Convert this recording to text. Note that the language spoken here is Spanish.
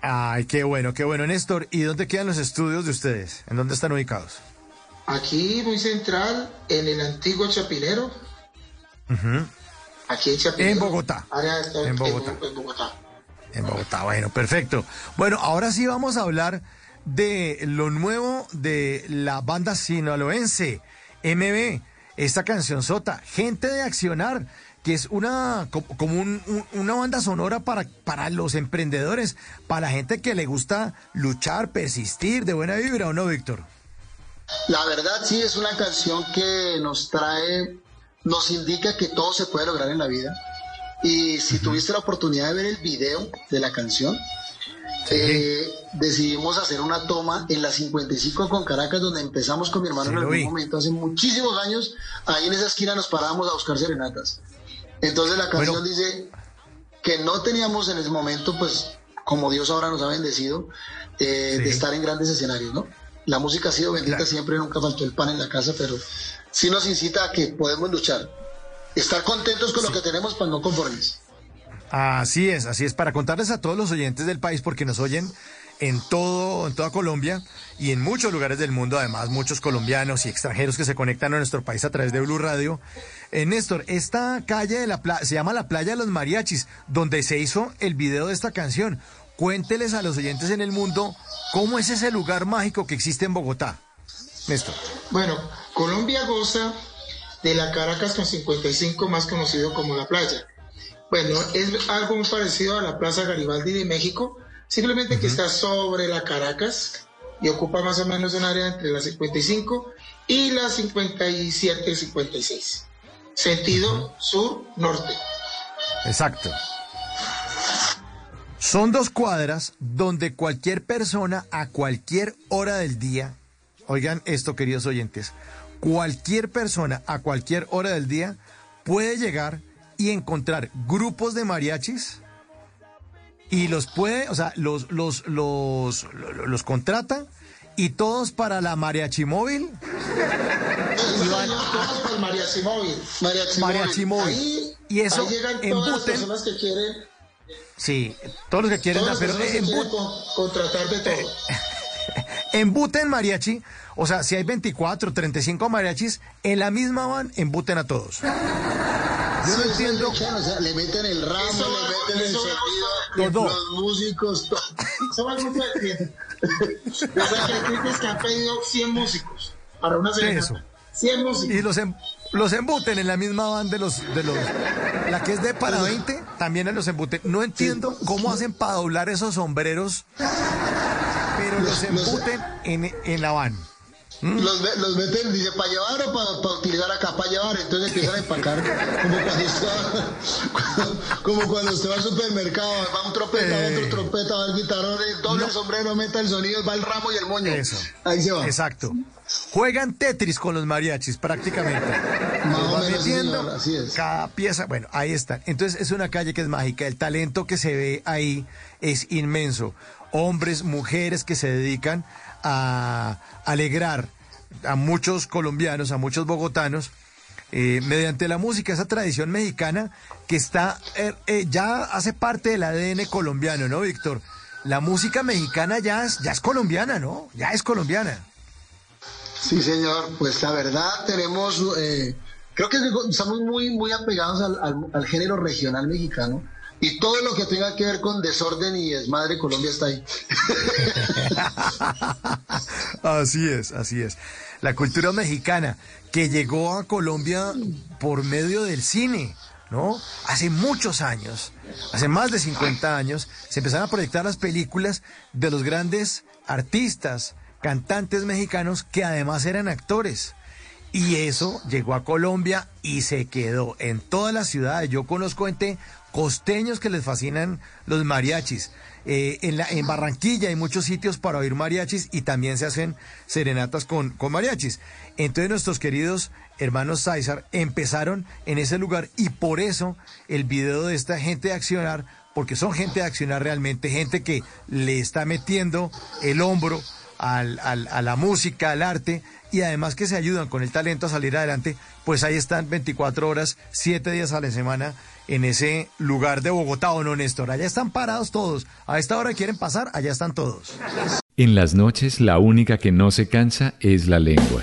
Ay, qué bueno, qué bueno. Néstor, ¿y dónde quedan los estudios de ustedes? ¿En dónde están ubicados? Aquí, muy central, en el antiguo Chapinero. Aquí en Chapinero. En Bogotá. en Bogotá. En, Bogotá. En Bogotá, bueno, perfecto. Bueno, ahora sí vamos a hablar de lo nuevo de la banda sinaloense, MB, esta canción sota, Gente de Accionar que es una como una banda sonora para, para los emprendedores, para la gente que le gusta luchar, persistir, de buena vibra, ¿o no, Víctor? La verdad sí es una canción que nos trae, nos indica que todo se puede lograr en la vida. Y si tuviste la oportunidad de ver el video de la canción, eh, decidimos hacer una toma en la 55 con Caracas, donde empezamos con mi hermano en algún momento, hace muchísimos años. Ahí en esa esquina nos parábamos a buscar serenatas. Entonces la canción dice que no teníamos en ese momento, pues como Dios ahora nos ha bendecido, eh, de estar en grandes escenarios, ¿no? La música ha sido bendita siempre, nunca faltó el pan en la casa, pero sí nos incita a que podemos luchar, estar contentos con lo que tenemos para no conformes. Así es, así es, para contarles a todos los oyentes del país, porque nos oyen en todo, en toda Colombia y en muchos lugares del mundo, además muchos colombianos y extranjeros que se conectan a nuestro país a través de Blue Radio. Eh, Néstor, esta calle de la playa se llama la playa de los mariachis, donde se hizo el video de esta canción. Cuénteles a los oyentes en el mundo cómo es ese lugar mágico que existe en Bogotá. Néstor. Bueno, Colombia goza de la Caracas con 55, más conocido como la playa. Bueno, es algo muy parecido a la Plaza Garibaldi de México, Simplemente que está sobre la Caracas y ocupa más o menos un área entre las 55 y las 57 y 56. Sentido sur-norte. Exacto. Son dos cuadras donde cualquier persona a cualquier hora del día, oigan esto queridos oyentes, cualquier persona a cualquier hora del día puede llegar y encontrar grupos de mariachis y los puede, o sea, los, los, los, los, contrata y todos para la mariachi móvil. todos para el mariachi móvil. Mariachi, móvil. y eso ahí llegan todas las personas que quieren. Sí, todos los que quieren, pero contratar de todo. embuten mariachi, o sea, si hay 24, 35 mariachis, en la misma van, embuten a todos. Yo no entiendo. le meten el ramo, le meten el sonido, los músicos, todo. Eso va mucho de Los que han pedido 100 músicos para una serenata. 100 músicos. Y los, em, los embuten en la misma banda de los, de los. La que es de para 20, también en los embuten. No entiendo cómo hacen para doblar esos sombreros, pero los embuten en, en la van. ¿Mm? Los, los meten, dice, ¿para llevar o para, utilizar acá? Para llevar, entonces empiezan a empacar como cuando usted va, como cuando usted va al supermercado, va un trompeta, va otro trompeta, va el guitarrón, doble el sombrero, meta el sonido, va el ramo y el moño. Eso. Ahí se va. Exacto. Juegan Tetris con los mariachis prácticamente. metiendo así es. Cada pieza, bueno, ahí están. Entonces es una calle que es mágica. El talento que se ve ahí es inmenso. Hombres, mujeres que se dedican a alegrar a muchos colombianos, a muchos bogotanos, eh, mediante la música, esa tradición mexicana que está, eh, eh, ya hace parte del ADN colombiano, ¿no, Víctor? La música mexicana ya es, ya es colombiana, ¿no? Ya es colombiana. Sí, señor, pues la verdad tenemos, creo que estamos muy, muy apegados al género regional mexicano y todo lo que tenga que ver con desorden y desmadre, Colombia está ahí. así es, así es. La cultura mexicana que llegó a Colombia por medio del cine, ¿no? Hace muchos años, hace más de 50 años, se empezaron a proyectar las películas de los grandes artistas, cantantes mexicanos que además eran actores. Y eso llegó a Colombia y se quedó en todas las ciudades. Yo conozco gente costeños que les fascinan los mariachis. Eh, en, la, en Barranquilla hay muchos sitios para oír mariachis y también se hacen serenatas con, con mariachis. Entonces nuestros queridos hermanos César empezaron en ese lugar y por eso el video de esta gente de accionar, porque son gente de accionar realmente, gente que le está metiendo el hombro al, al, a la música, al arte y además que se ayudan con el talento a salir adelante, pues ahí están 24 horas, 7 días a la semana en ese lugar de Bogotá, ¿o no, Néstor? Allá están parados todos. A esta hora quieren pasar, allá están todos. En las noches la única que no se cansa es la lengua.